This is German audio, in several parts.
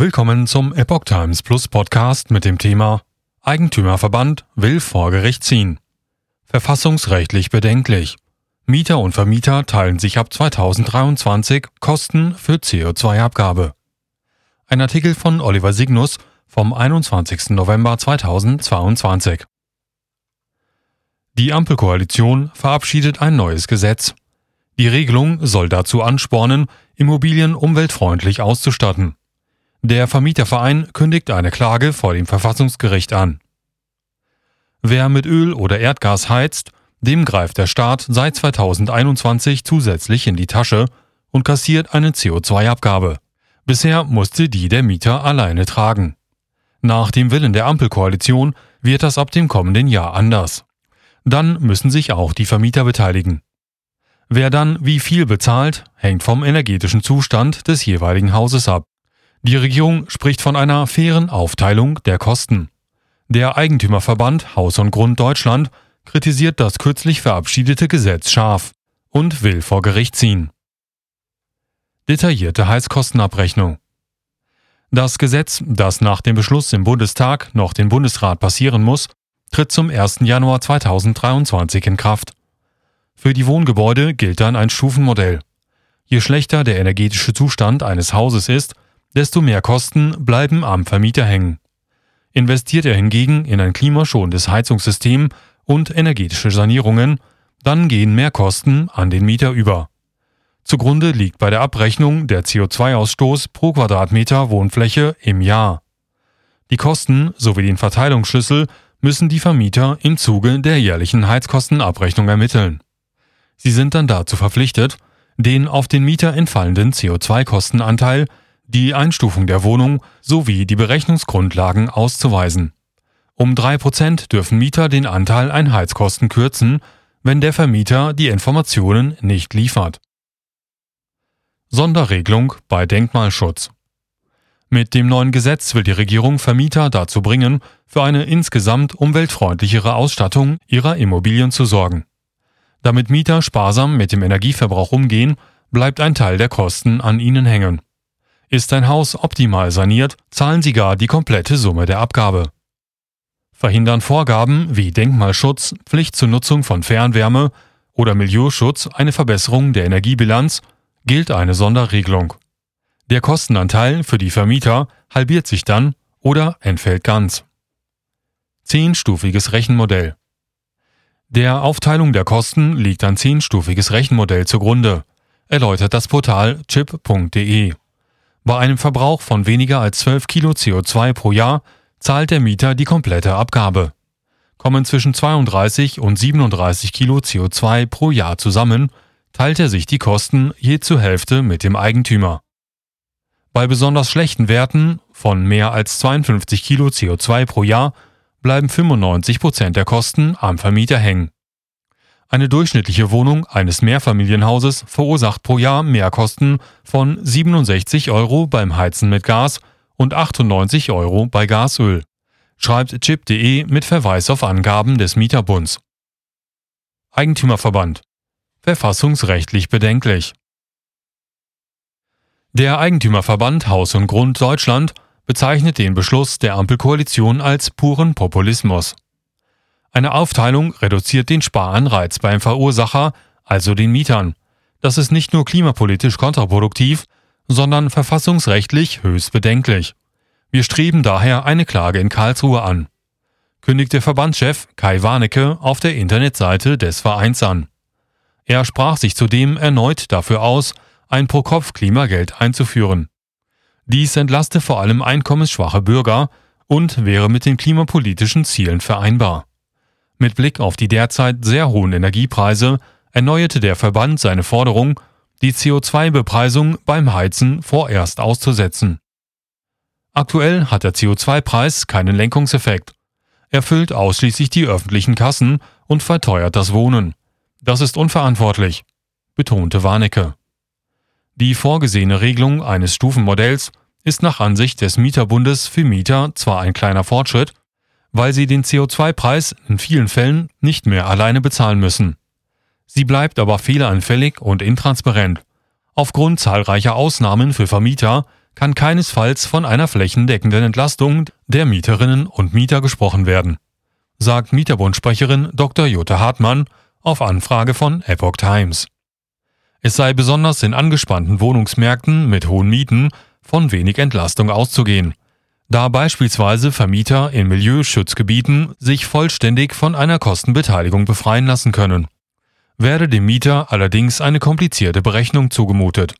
Willkommen zum Epoch Times Plus Podcast mit dem Thema Eigentümerverband will vor Gericht ziehen. Verfassungsrechtlich bedenklich. Mieter und Vermieter teilen sich ab 2023 Kosten für CO2-Abgabe. Ein Artikel von Oliver Signus vom 21. November 2022. Die Ampelkoalition verabschiedet ein neues Gesetz. Die Regelung soll dazu anspornen, Immobilien umweltfreundlich auszustatten. Der Vermieterverein kündigt eine Klage vor dem Verfassungsgericht an. Wer mit Öl oder Erdgas heizt, dem greift der Staat seit 2021 zusätzlich in die Tasche und kassiert eine CO2-Abgabe. Bisher musste die der Mieter alleine tragen. Nach dem Willen der Ampelkoalition wird das ab dem kommenden Jahr anders. Dann müssen sich auch die Vermieter beteiligen. Wer dann wie viel bezahlt, hängt vom energetischen Zustand des jeweiligen Hauses ab. Die Regierung spricht von einer fairen Aufteilung der Kosten. Der Eigentümerverband Haus und Grund Deutschland kritisiert das kürzlich verabschiedete Gesetz scharf und will vor Gericht ziehen. Detaillierte Heizkostenabrechnung. Das Gesetz, das nach dem Beschluss im Bundestag noch den Bundesrat passieren muss, tritt zum 1. Januar 2023 in Kraft. Für die Wohngebäude gilt dann ein Stufenmodell. Je schlechter der energetische Zustand eines Hauses ist, desto mehr Kosten bleiben am Vermieter hängen. Investiert er hingegen in ein klimaschonendes Heizungssystem und energetische Sanierungen, dann gehen mehr Kosten an den Mieter über. Zugrunde liegt bei der Abrechnung der CO2-Ausstoß pro Quadratmeter Wohnfläche im Jahr. Die Kosten sowie den Verteilungsschlüssel müssen die Vermieter im Zuge der jährlichen Heizkostenabrechnung ermitteln. Sie sind dann dazu verpflichtet, den auf den Mieter entfallenden CO2-Kostenanteil die Einstufung der Wohnung sowie die Berechnungsgrundlagen auszuweisen. Um drei Prozent dürfen Mieter den Anteil an Heizkosten kürzen, wenn der Vermieter die Informationen nicht liefert. Sonderregelung bei Denkmalschutz. Mit dem neuen Gesetz will die Regierung Vermieter dazu bringen, für eine insgesamt umweltfreundlichere Ausstattung ihrer Immobilien zu sorgen. Damit Mieter sparsam mit dem Energieverbrauch umgehen, bleibt ein Teil der Kosten an ihnen hängen. Ist ein Haus optimal saniert, zahlen Sie gar die komplette Summe der Abgabe. Verhindern Vorgaben wie Denkmalschutz, Pflicht zur Nutzung von Fernwärme oder Milieuschutz eine Verbesserung der Energiebilanz, gilt eine Sonderregelung. Der Kostenanteil für die Vermieter halbiert sich dann oder entfällt ganz. Zehnstufiges Rechenmodell. Der Aufteilung der Kosten liegt ein zehnstufiges Rechenmodell zugrunde, erläutert das Portal chip.de. Bei einem Verbrauch von weniger als 12 Kilo CO2 pro Jahr zahlt der Mieter die komplette Abgabe. Kommen zwischen 32 und 37 Kilo CO2 pro Jahr zusammen, teilt er sich die Kosten je zur Hälfte mit dem Eigentümer. Bei besonders schlechten Werten von mehr als 52 Kilo CO2 pro Jahr bleiben 95 Prozent der Kosten am Vermieter hängen. Eine durchschnittliche Wohnung eines Mehrfamilienhauses verursacht pro Jahr Mehrkosten von 67 Euro beim Heizen mit Gas und 98 Euro bei Gasöl, schreibt chip.de mit Verweis auf Angaben des Mieterbunds. Eigentümerverband. Verfassungsrechtlich bedenklich. Der Eigentümerverband Haus und Grund Deutschland bezeichnet den Beschluss der Ampelkoalition als puren Populismus. Eine Aufteilung reduziert den Sparanreiz beim Verursacher, also den Mietern. Das ist nicht nur klimapolitisch kontraproduktiv, sondern verfassungsrechtlich höchst bedenklich. Wir streben daher eine Klage in Karlsruhe an, kündigte Verbandschef Kai Warnecke auf der Internetseite des Vereins an. Er sprach sich zudem erneut dafür aus, ein Pro-Kopf-Klimageld einzuführen. Dies entlaste vor allem einkommensschwache Bürger und wäre mit den klimapolitischen Zielen vereinbar. Mit Blick auf die derzeit sehr hohen Energiepreise erneuerte der Verband seine Forderung, die CO2-Bepreisung beim Heizen vorerst auszusetzen. Aktuell hat der CO2-Preis keinen Lenkungseffekt. Er füllt ausschließlich die öffentlichen Kassen und verteuert das Wohnen. Das ist unverantwortlich, betonte Warnecke. Die vorgesehene Regelung eines Stufenmodells ist nach Ansicht des Mieterbundes für Mieter zwar ein kleiner Fortschritt, weil sie den CO2-Preis in vielen Fällen nicht mehr alleine bezahlen müssen. Sie bleibt aber fehleranfällig und intransparent. Aufgrund zahlreicher Ausnahmen für Vermieter kann keinesfalls von einer flächendeckenden Entlastung der Mieterinnen und Mieter gesprochen werden, sagt Mieterbundsprecherin Dr. Jutta Hartmann auf Anfrage von Epoch Times. Es sei besonders in angespannten Wohnungsmärkten mit hohen Mieten von wenig Entlastung auszugehen, da beispielsweise Vermieter in Milieuschutzgebieten sich vollständig von einer Kostenbeteiligung befreien lassen können. Werde dem Mieter allerdings eine komplizierte Berechnung zugemutet.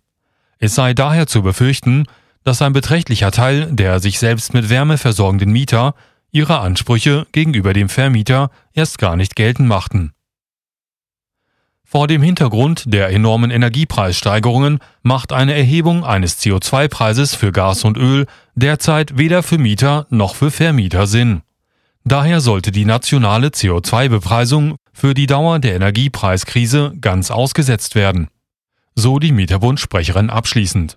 Es sei daher zu befürchten, dass ein beträchtlicher Teil der sich selbst mit Wärme versorgenden Mieter ihre Ansprüche gegenüber dem Vermieter erst gar nicht geltend machten. Vor dem Hintergrund der enormen Energiepreissteigerungen macht eine Erhebung eines CO2-Preises für Gas und Öl derzeit weder für Mieter noch für Vermieter Sinn. Daher sollte die nationale CO2-Bepreisung für die Dauer der Energiepreiskrise ganz ausgesetzt werden. So die Mieterbundsprecherin abschließend.